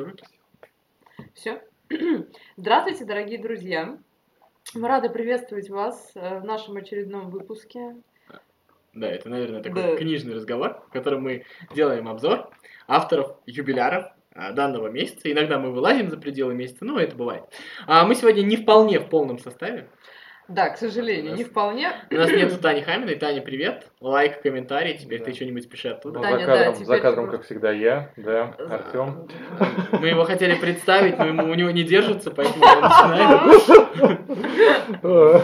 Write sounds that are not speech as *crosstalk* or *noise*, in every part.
Выпил? Все. *clears throat* Здравствуйте, дорогие друзья. Мы рады приветствовать вас э, в нашем очередном выпуске. Да, это, наверное, такой Да. книжный разговор, в котором мы делаем обзор авторов юбиляров а, данного месяца. Иногда мы вылазим за пределы месяца, но это бывает. А мы сегодня не вполне в полном составе. Да, к сожалению, не вполне. У нас нет *clears throat* Тани Хаминой. Таня, привет. Лайк, комментарий. Теперь Да. ты что-нибудь пиши оттуда. Ну, Таня, за да, кадром, теперь за кадром как всегда, я, да, Артем. *laughs* Мы его хотели представить, но ему, у него не держится, поэтому мы начинаем. *laughs*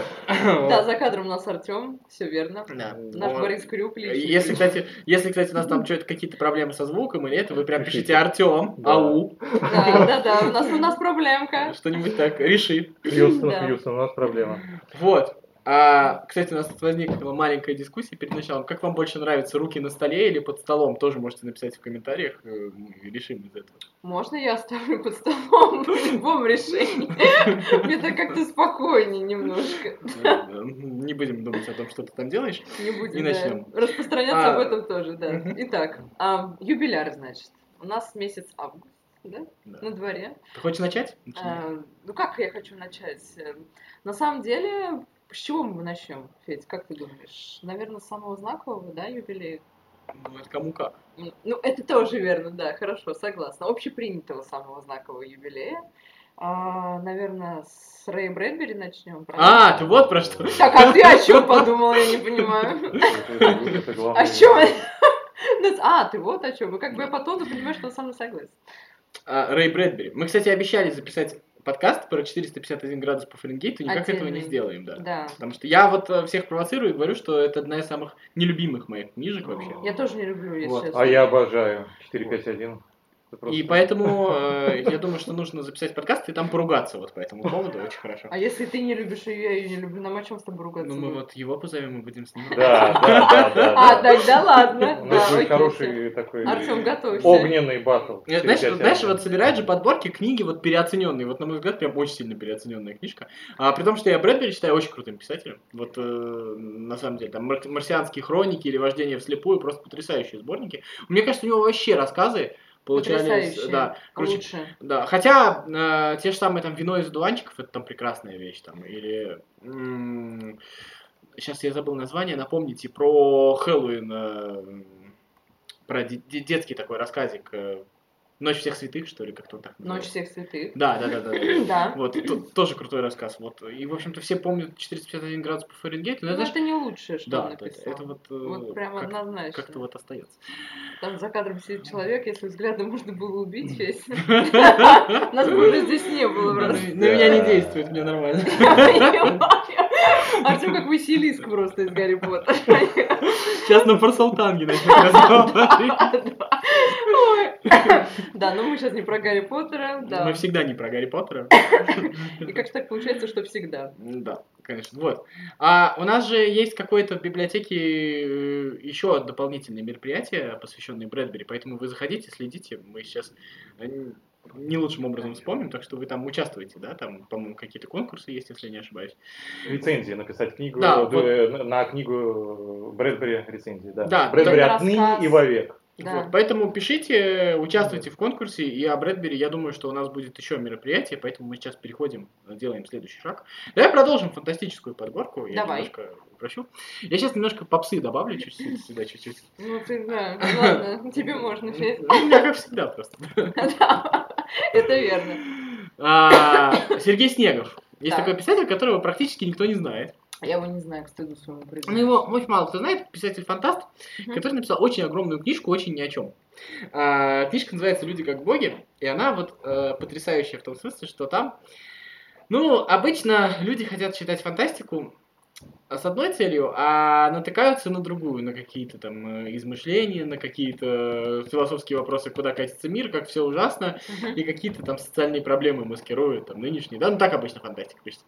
Да, за кадром у нас Артем, все верно. Да. Наш Вот. Борис Крюк. Если, кстати, если, кстати, у нас там что-то какие-то проблемы со звуком или это, вы прям Пишите. пишите Артем, Да. ау, Да, да, да, у нас, у нас проблемка. что-нибудь так, реши. Хьюстон, Да. Хьюстон, у нас проблема. Вот. А, кстати, у нас тут возникла маленькая дискуссия перед началом. Как вам больше нравятся руки на столе или под столом? Тоже можете написать в комментариях. э, Мы решим из этого. Можно я оставлю под столом *laughs* в любом решении? *laughs* Мне так как-то спокойнее немножко. Не будем думать о том, что ты там делаешь. Не будем И начнем. распространяться А, об этом тоже, да. Итак, а, юбиляр, значит. У нас месяц август, да, Да. на дворе. Ты хочешь начать? А, ну как я хочу начать? На самом деле, с чего мы начнем, Федь, как ты думаешь? Наверное, с самого знакового, да, юбилея? Ну, это кому как. Ну, это тоже верно, да, хорошо, согласна. Общепринятого самого знакового юбилея. А, наверное, с Рэй Брэдбери начнем. А, ты вот про что. Так, а ты о *laughs* чем подумала, я не понимаю. О чем? *laughs* А, ты вот о чем. И как бы я по тону понимаю, что он со мной согласен. А, Рэй Брэдбери. Мы, кстати, обещали записать подкаст про 451 градус по Фаренгейту, никак этого не Отдельный. сделаем, да. Да. Потому что я вот э, всех провоцирую и говорю, что это одна из самых нелюбимых моих книжек вообще. Я тоже не люблю, если Вот. честно. А я обожаю 451. Это просто- И поэтому *laughs* э, я думаю, что нужно записать подкаст и там поругаться вот по этому поводу, очень хорошо. А если ты не любишь ее, я ее не люблю, нам о чем с тобой ругаться? Ну мы вот его позовем и будем снимать. Да, да, да, да. А, да. тогда ладно. Окей, хороший такой Артем, готовься. огненный батл. Знаешь, 451. знаешь, вот собирают же подборки книги вот переоцененные. Вот, на мой взгляд, прям очень сильно переоцененная книжка. А при том, что я Брэдбери считаю очень крутым писателем. Вот э, на самом деле, там «Мар- марсианские хроники или вождение вслепую, просто потрясающие сборники. Мне кажется, у него вообще рассказы получались. Да, короче, Лучше. Да, хотя э, те же самые там вино из одуванчиков, это там прекрасная вещь там, или сейчас я забыл название, напомните про Хэллоуин, э, про де- де- детский такой рассказик, э, Ночь всех святых, что ли, как-то так. Ночь называется. всех святых. Да, да, да, да. да. *laughs* Да. Вот, то- тоже крутой рассказ. Вот. И, в общем-то, все помнят 451 градус по Фаренгейту, но Ну, знаешь, это не лучшее, что да, он это, написал. это вот, э, Вот прям как- однозначно. как-то вот остается. Там за кадром сидит человек, если взглядом можно было убить *laughs* весь. *laughs* Нас бы уже здесь не было на меня не действует, мне нормально. Артем как Василиск просто из Гарри Поттера. Сейчас на форсалтанге начнем. Да, но мы сейчас не про Гарри Поттера. Мы всегда не про Гарри Поттера. И как же так получается, что всегда? Да, конечно. Вот. А у нас же есть какое-то в библиотеке э, еще дополнительное мероприятие, посвященное Брэдбери, поэтому вы заходите, следите. Мы сейчас э, не лучшим образом вспомним, так что вы там участвуете, да, там, по-моему, какие-то конкурсы есть, если я не ошибаюсь. Рецензии написать книгу, Да, вот. на- книгу Брэдбери рецензии, да. Да, Брэдбери отныне и вовек. Да. Вот, поэтому пишите, участвуйте в конкурсе, и о Брэдбери, я думаю, что у нас будет еще мероприятие, поэтому мы сейчас переходим, делаем следующий шаг. Давай продолжим фантастическую подборку, я Давай. немножко упрощу. Я сейчас немножко попсы добавлю чуть-чуть сюда, чуть-чуть. Ну ты, да, ладно, тебе можно, Федь. Ну, У меня как всегда просто. *laughs* *laughs* Это верно. А, Сергей Снегов. Есть Так. такой писатель, которого практически никто не знает. Я его не знаю, к стыду своему Ну, признаться. его очень мало кто знает, писатель-фантаст, который написал очень огромную книжку, очень ни о чем. А, книжка называется «Люди как боги», и она вот э, потрясающая в том смысле, что там, ну, обычно люди хотят читать фантастику с одной целью, а натыкаются на другую, на какие-то там э, измышления, на какие-то философские вопросы, куда катится мир, как все ужасно, и какие-то там социальные проблемы маскируют, там, нынешние, да, ну так обычно фантастика пишется.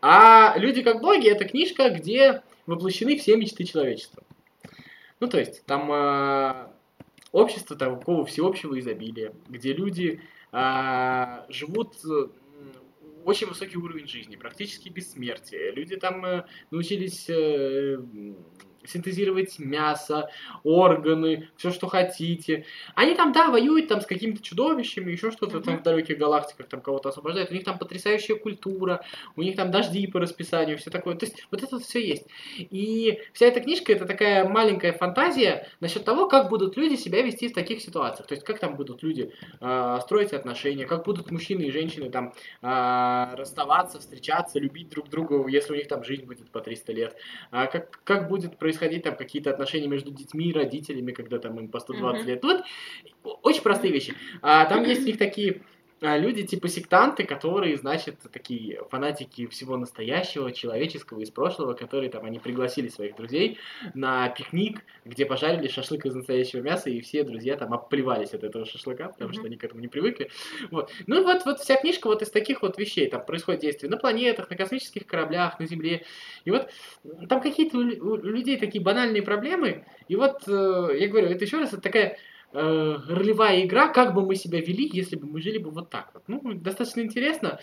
А «Люди как боги» — это книжка, где воплощены все мечты человечества. Ну, то есть, там э, общество такого всеобщего изобилия, где люди а, живут э, очень высокий уровень жизни, практически бессмертие. Люди там э, научились э, синтезировать мясо, органы, все, что хотите. Они там, да, воюют там с какими-то чудовищами, еще что-то там в далеких галактиках там кого-то освобождают. У них там потрясающая культура, у них там дожди по расписанию, все такое. То есть вот это все есть. И вся эта книжка это такая маленькая фантазия насчет того, как будут люди себя вести в таких ситуациях. То есть как там будут люди э, строить отношения, как будут мужчины и женщины там э, расставаться, встречаться, любить друг друга, если у них там жизнь будет по 300 лет. А как, как будет происходить там какие-то отношения между детьми и родителями, когда там им по 120 mm-hmm. лет. Вот очень простые вещи. А, там есть у них такие люди типа сектанты, которые, значит, такие фанатики всего настоящего, человеческого из прошлого, которые там, они пригласили своих друзей на пикник, где пожарили шашлык из настоящего мяса, и все друзья там оплевались от этого шашлыка, потому mm-hmm. что они к этому не привыкли. Вот. Ну и вот, вот вся книжка вот из таких вот вещей, там происходит действие на планетах, на космических кораблях, на Земле, и вот там какие-то у людей такие банальные проблемы, и вот, э, я говорю, это еще раз, это такая э, ролевая игра, как бы мы себя вели, если бы мы жили бы вот так вот. Ну, достаточно интересно.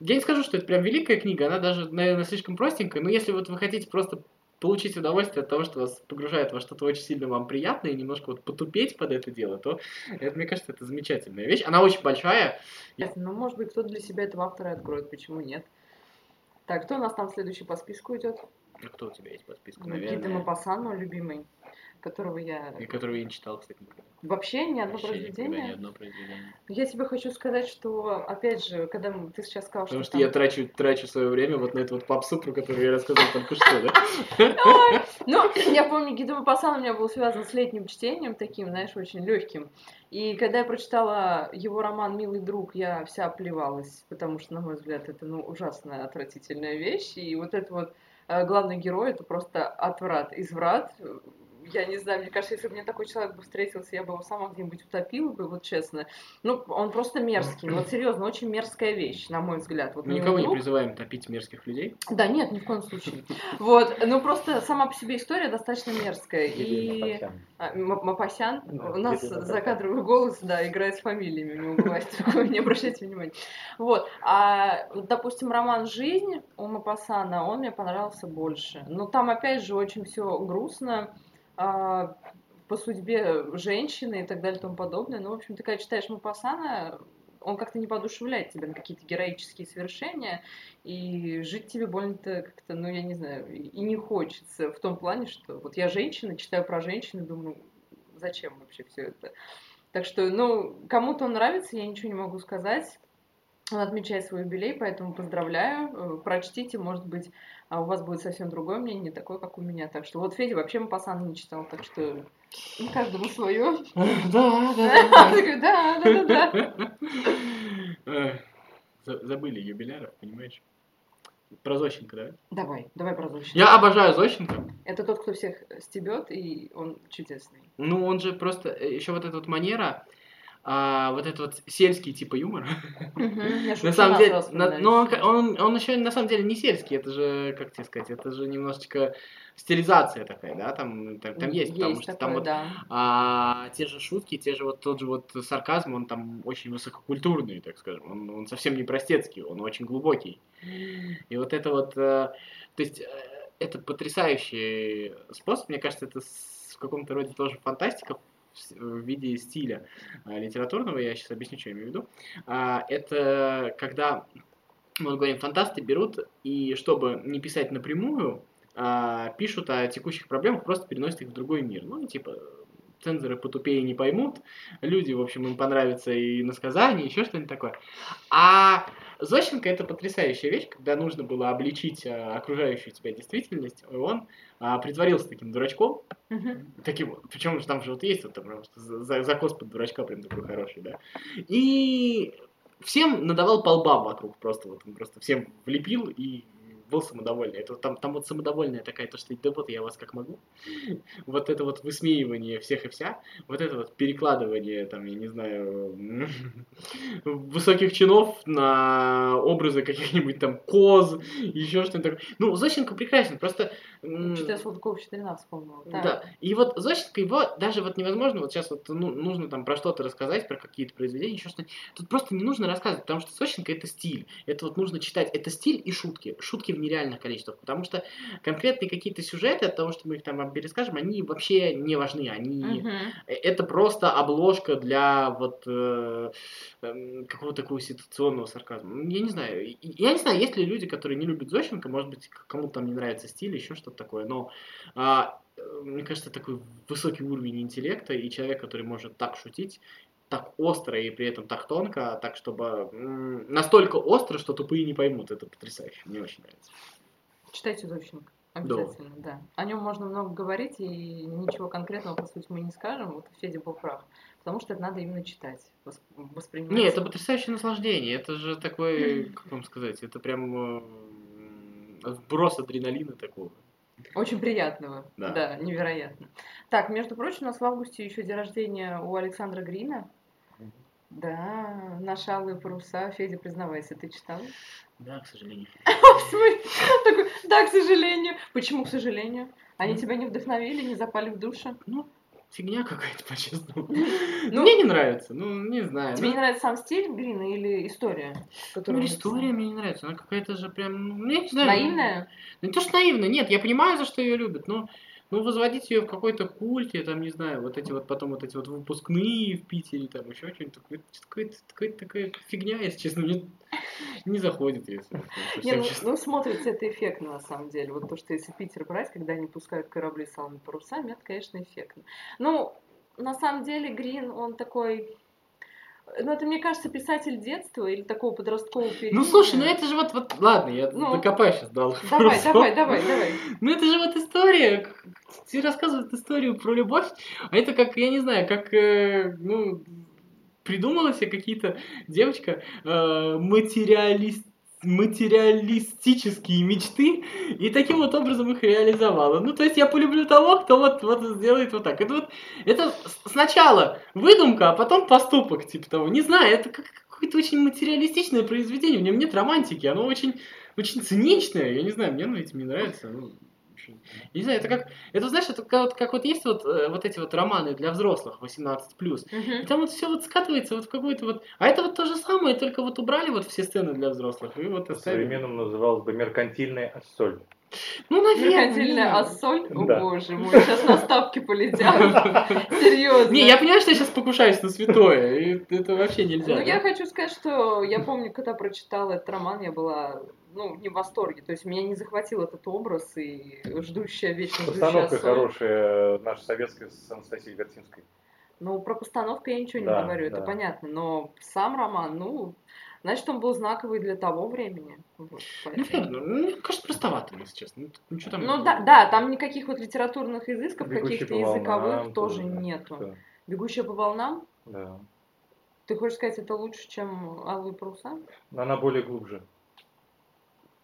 Я не скажу, что это прям великая книга, она даже, наверное, слишком простенькая, но если вот вы хотите просто получить удовольствие от того, что вас погружает во что-то очень сильно вам приятное и немножко вот потупеть под это дело, то это, мне кажется, это замечательная вещь. Она очень большая. Ну, может быть, кто-то для себя этого автора откроет, почему нет? Так, кто у нас там следующий по списку идет? А кто у тебя есть по списку, наверное? Никита Мапасан, мой любимый которого я... И которого я не читал, кстати, никогда. Вообще ни одно Вообще произведение? ни одно произведение. Я тебе хочу сказать, что, опять же, когда ты сейчас сказал, Потому что... что там... я трачу, трачу свое время вот на эту вот попсу, про которую я рассказал только что, да? Ну, я помню, Гида Мапасан у меня был связан с летним чтением, таким, знаешь, очень легким. И когда я прочитала его роман «Милый друг», я вся оплевалась, потому что, на мой взгляд, это, ну, ужасная, отвратительная вещь. И вот это вот э, главный герой, это просто отврат, изврат, я не знаю, мне кажется, если бы мне такой человек бы встретился, я бы его сама где-нибудь утопила бы, вот честно. Ну, он просто мерзкий. Ну, вот серьезно, очень мерзкая вещь, на мой взгляд. Вот Мы никого не призываем топить мерзких людей. Да, нет, ни в коем случае. Вот, ну просто сама по себе история достаточно мерзкая. И Мапасян, у нас закадровый голос, да, играет с фамилиями, такое, не обращайте внимания. Вот, а, допустим, роман «Жизнь» у Мапасана, он мне понравился больше. Но там, опять же, очень все грустно а, по судьбе женщины и так далее и тому подобное. Ну, в общем, ты когда читаешь Мапасана, он как-то не подушевляет тебя на какие-то героические свершения, и жить тебе больно-то как-то, ну, я не знаю, и не хочется в том плане, что вот я женщина, читаю про женщины, думаю, зачем вообще все это? Так что, ну, кому-то он нравится, я ничего не могу сказать. Он отмечает свой юбилей, поэтому поздравляю. Э, прочтите, может быть, а у вас будет совсем другое мнение, не такое, как у меня. Так что вот Федя вообще Мапасан не читал, так что ну, каждому свое. *laughs* Да, да, да. Да, *laughs* да, да. Забыли юбиляров, понимаешь? Про Зощенко, давай? Давай, давай про Зощенко. Я обожаю Зощенко. Это тот, кто всех стебет, и он чудесный. Ну, он же просто... Э, Еще вот эта вот манера а, вот этот вот сельский типа юмор. На самом деле, но он, он еще на самом деле не сельский, это же, как тебе сказать, это же немножечко стилизация такая, да, там, там, там есть, потому что там вот а, те же шутки, те же вот тот же вот сарказм, он там очень высококультурный, так скажем, он, он совсем не простецкий, он очень глубокий. И вот это вот, то есть, это потрясающий способ, мне кажется, это в каком-то роде тоже фантастика, в виде стиля а, литературного, я сейчас объясню, что я имею в виду, а, это когда, мы говорим, фантасты берут и, чтобы не писать напрямую, а, пишут о текущих проблемах, просто переносят их в другой мир. Ну, типа, цензоры потупее не поймут, люди, в общем, им понравится и насказание, еще что-нибудь такое. А Зощенко это потрясающая вещь, когда нужно было обличить а, окружающую тебя действительность, и он а, притворился таким дурачком, uh-huh. таким, причем там же вот есть вот там, за, закос под дурачка прям такой хороший, да, и всем надавал по лбам вокруг, просто вот он просто всем влепил и был самодовольный. Это там, там вот самодовольная такая, то, что да вот я вас как могу. *laughs* Вот это вот высмеивание всех и вся, вот это вот перекладывание, там, я не знаю, *laughs* высоких чинов на образы каких-нибудь там коз, еще что-то такое. Ну, Зощенко прекрасен, просто... Что-то я Салтыкова-Щедрина вспомнила. Да. да. И вот Зощенко, его даже вот невозможно, вот сейчас вот ну, нужно там про что-то рассказать, про какие-то произведения, еще что-то. Тут просто не нужно рассказывать, потому что Зощенко это стиль. Это вот нужно читать. Это стиль и шутки. Шутки в нереальных количествах. Потому что конкретные какие-то сюжеты, от того, что мы их там перескажем, они вообще не важны. Они... Угу. Это просто обложка для вот э, э, какого-то такого ситуационного сарказма. Я не знаю. Я не знаю, есть ли люди, которые не любят Зощенко, может быть, кому-то там не нравится стиль, еще что-то такое. Но а, мне кажется, такой высокий уровень интеллекта и человек, который может так шутить, так остро и при этом так тонко, так чтобы настолько остро, что тупые не поймут. Это потрясающе. Мне очень нравится. Читайте Зощенко. Обязательно, да. да. О нем можно много говорить, и ничего конкретного, по сути, мы не скажем. Вот Федя был прав. Потому что это надо именно читать, воспринимать. Не, это потрясающее наслаждение. Это же такой, *clears throat* как вам сказать, это прям вброс адреналина такого. Очень приятного. Да. да, невероятно. Так, между прочим, у нас в августе еще день рождения у Александра Грина. Да, наши алые паруса. Федя, признавайся, ты читал? Да, к сожалению. *laughs* Да, к сожалению. Почему, к сожалению? Они тебя не вдохновили, не запали в душу? Ну, фигня какая-то, *laughs* по-честному. Ну, мне не нравится, ну, не знаю. Тебе ну... не нравится сам стиль Грина или история? Ну, история мне не нравится, она какая-то же прям, ну, я не знаю. Наивная? Ну, не то, что наивная, нет, я понимаю, за что ее любят, но ну, возводить ее в какой-то культе, там, не знаю, вот эти вот потом вот эти вот выпускные в Питере, там, еще что-нибудь такое, какая-то такая, такая фигня, если честно, мне не заходит, если не, ну, ну, смотрится это эффектно, на самом деле. Вот то, что если Питер брать, когда они пускают корабли с алыми парусами, это, конечно, эффектно. Ну, на самом деле, Грин, он такой ну, это, мне кажется, писатель детства или такого подросткового периода. Ну, слушай, ну это же вот, вот ладно, я ну, докопаю сейчас до Давай, давай, давай, давай. Ну, это же вот история, тебе рассказывают историю про любовь, а это как, я не знаю, как, э, ну, придумала себе какие-то девочка э, материалист материалистические мечты и таким вот образом их реализовала. Ну, то есть я полюблю того, кто вот, вот сделает вот так. Это вот, это сначала выдумка, а потом поступок, типа того. Не знаю, это как какое-то очень материалистичное произведение, в нем нет романтики, оно очень, очень циничное, я не знаю, мне оно этим не нравится. Ну, не знаю, это как, это знаешь, это как, вот, как вот есть вот, э, вот эти вот романы для взрослых 18+, uh-huh. и там вот все вот скатывается вот в какой-то вот, а это вот то же самое, только вот убрали вот все сцены для взрослых и вот оставили. Современным называлось бы меркантильная ассоль. Ну, наверное. Меркантильная ассоль? О, боже мой, сейчас на ставки полетят. *laughs* Серьезно. Не, я понимаю, что я сейчас покушаюсь на святое, и это вообще нельзя. Ну, я хочу сказать, что я помню, когда прочитала этот роман, я была ну, не в восторге. То есть меня не захватил этот образ и ждущая вечно Постановка хорошая наша советская с Анастасией Вертинской. Ну, про постановку я ничего да, не говорю, да. это понятно. Но сам роман, ну, значит, он был знаковый для того времени. Вот, ну, ну, мне кажется, простовато, если честно. Ну, ну, там... ну да, да, там никаких вот литературных изысков, каких-то языковых тоже нету. Да. Бегущая по волнам? Да. Ты хочешь сказать, это лучше, чем Алые паруса? Она более глубже.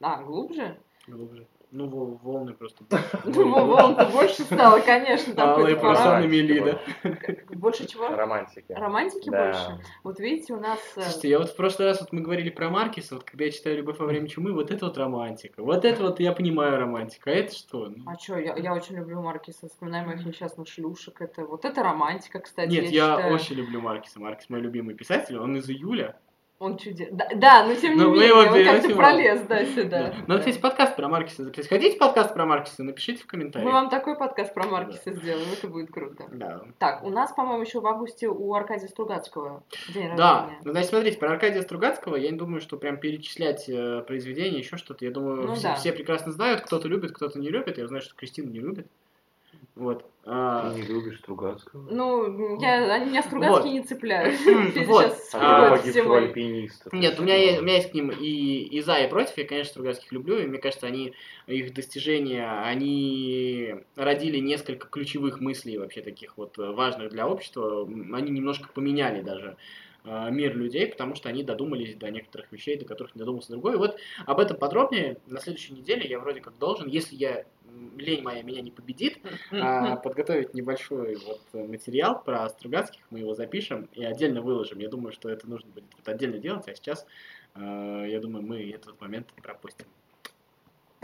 А, глубже? Глубже. Ну, волны просто *laughs* Ну, больше стало, конечно. Алые паруса намели, да? Больше чего? Романтики. Романтики больше? Вот видите, у нас... Э, Слушайте, я вот в прошлый раз вот мы говорили про Маркиса, вот когда я читаю «Любовь во время чумы», вот это вот романтика. Вот это вот я понимаю романтика. А это что? Ну. А что, я, очень люблю Маркиса. Вспоминаем моих несчастных шлюшек. Это, вот это романтика, кстати. Нет, я очень люблю Маркиса. Маркис мой любимый писатель. Он из июля. Он чудес. Да, да, но тем не но менее, он как-то пролез, да, сюда. Да. Надо, кстати, подкаст про Маркиса записать. Хотите подкаст про Маркиса? Напишите в комментариях. Мы вам такой подкаст про Маркиса да. сделаем, это будет круто. Да. Так, у нас, по-моему, еще в августе у Аркадия Стругацкого день рождения. Да, ну, значит, смотрите, про Аркадия Стругацкого я не думаю, что прям перечислять э, произведения, еще что-то. Я думаю, ну, все, да. все прекрасно знают, кто-то любит, кто-то не любит. Я знаю, что Кристина не любит. Вот. А... Ты не любишь Стругацкого? Ну, я, они меня Стругацкие вот. не цепляют. *laughs* Вот. А, погибшего альпиниста. Нет, у меня, есть, у меня есть к ним и, и за, и против. Я, конечно, Стругацких люблю, и мне кажется, они, их достижения, они родили несколько ключевых мыслей вообще таких вот важных для общества. Они немножко поменяли даже э, мир людей, потому что они додумались до некоторых вещей, до которых не додумался другой. И вот об этом подробнее на следующей неделе я вроде как должен, если я лень моя меня не победит, а, подготовить небольшой вот материал про Стругацких, мы его запишем и отдельно выложим. Я думаю, что это нужно будет отдельно делать, а сейчас, э, я думаю, мы этот момент пропустим.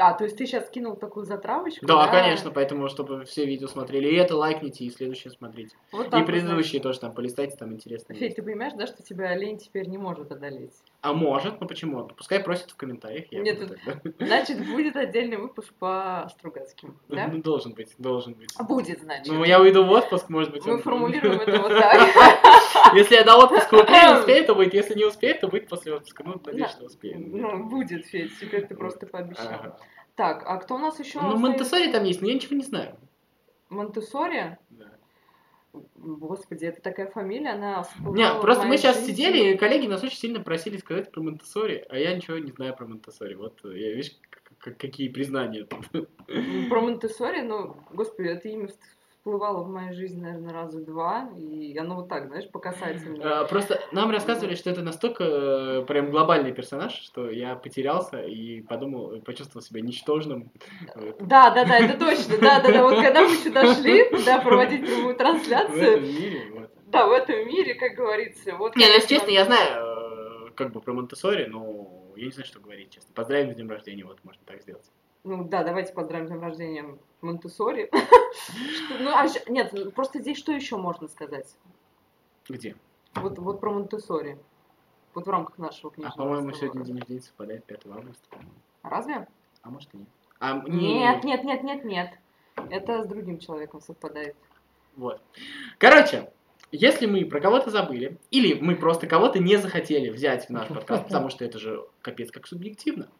А, то есть ты сейчас кинул такую затравочку? Да, конечно, поэтому, чтобы все видео смотрели. И это лайкните, и следующее смотрите. Вот и предыдущие тоже там полистайте, там интересно. Федь, ты понимаешь, да, что тебя лень теперь не может одолеть? А может, ну почему? Ну, Пускай просят в комментариях. Я Нет, буду тогда. *laughs* Значит, будет отдельный выпуск по Стругацким, да? Ну, должен быть, должен быть. Будет, значит. Ну, я уйду в отпуск, может быть. Мы он- формулируем *laughs* это вот так. *laughs* *laughs* Если я до отпуска успею, успею, то будет. Если не успею, то будет после отпуска. Ну, надеюсь, что успею. Ну, будет, Федь, теперь ты просто пообещал. Так, а кто у нас еще? Ну, Монтессори там есть, но я ничего не знаю. Монтессори? Да. Господи, это такая фамилия, она Не, просто мы сейчас жизни. сидели, и коллеги нас очень сильно просили сказать про Монтессори, а я ничего не знаю про Монтессори. Вот, э, я, видишь, какие признания тут. Про Монтессори, ну, господи, это имя всплывало в моей жизни, наверное, раза два, и оно вот так, знаешь, по касательной. А, Просто нам рассказывали, что это настолько э, прям глобальный персонаж, что я потерялся и подумал, почувствовал себя ничтожным. Да, да, да, это точно, да, да, да, вот когда мы сюда шли, да, проводить прямую В трансляцию, этом мире. вот. да, в этом мире, как говорится, вот... Не, ну если честно, я знаю э, как бы про Монтессори, но я не знаю, что говорить, честно. Поздравим с днем рождения, вот можно так сделать. Ну да, давайте поздравим с днем рождения Монтессори. *laughs* Ну, а нет, ну, просто здесь что еще можно сказать? Где? Вот, вот про Монтессори. Вот в рамках нашего А, книжного по-моему, разговора. сегодня день рождения совпадает 5 августа. по-моему. Разве? А может и нет. А, Нет, нет, нет, нет, нет. Это с другим человеком совпадает. Вот. Короче, если мы про кого-то забыли, или мы просто кого-то не захотели взять в наш *laughs* подкаст, потому что это же капец как субъективно.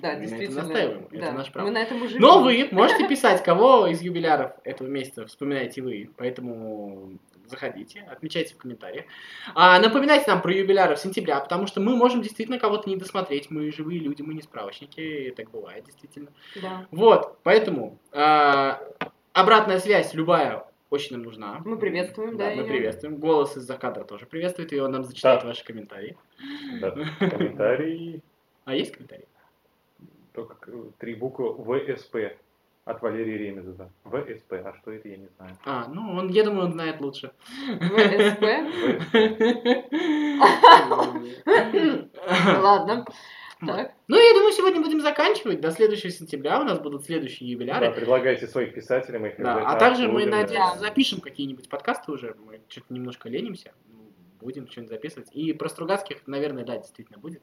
Да, Мы на действительно. настаиваем, это да. наше право. Мы на этом уже Но вы можете *laughs* писать, кого из юбиляров этого месяца вспоминаете вы, поэтому заходите, отмечайте в комментариях. А, напоминайте нам про юбиляров сентября, потому что мы можем действительно кого-то не досмотреть, мы живые люди, мы не справочники, и так бывает действительно. Да. Вот, поэтому а, обратная связь любая очень нам нужна. Мы приветствуем, да, мы её. приветствуем. Голос из-за кадра тоже приветствует, и он нам зачитает Да. ваши комментарии. Да. Комментарий. *laughs* А есть комментарии? Только к- три буквы ВСП. От Валерия Ремезова. ВСП. А что это, я не знаю. А, ну, он, я думаю, он знает лучше. ВСП. *laughs* Ладно. Так. Ну, я думаю, сегодня будем заканчивать. До следующего сентября у нас будут следующие Да, юбиляры. предлагайте своих писателей, мы их Да, а также мы, да. надеюсь, Да. запишем какие-нибудь подкасты уже. Мы что-то немножко ленимся. Ну, Будем что-нибудь записывать. И про Стругацких, наверное, да, действительно будет.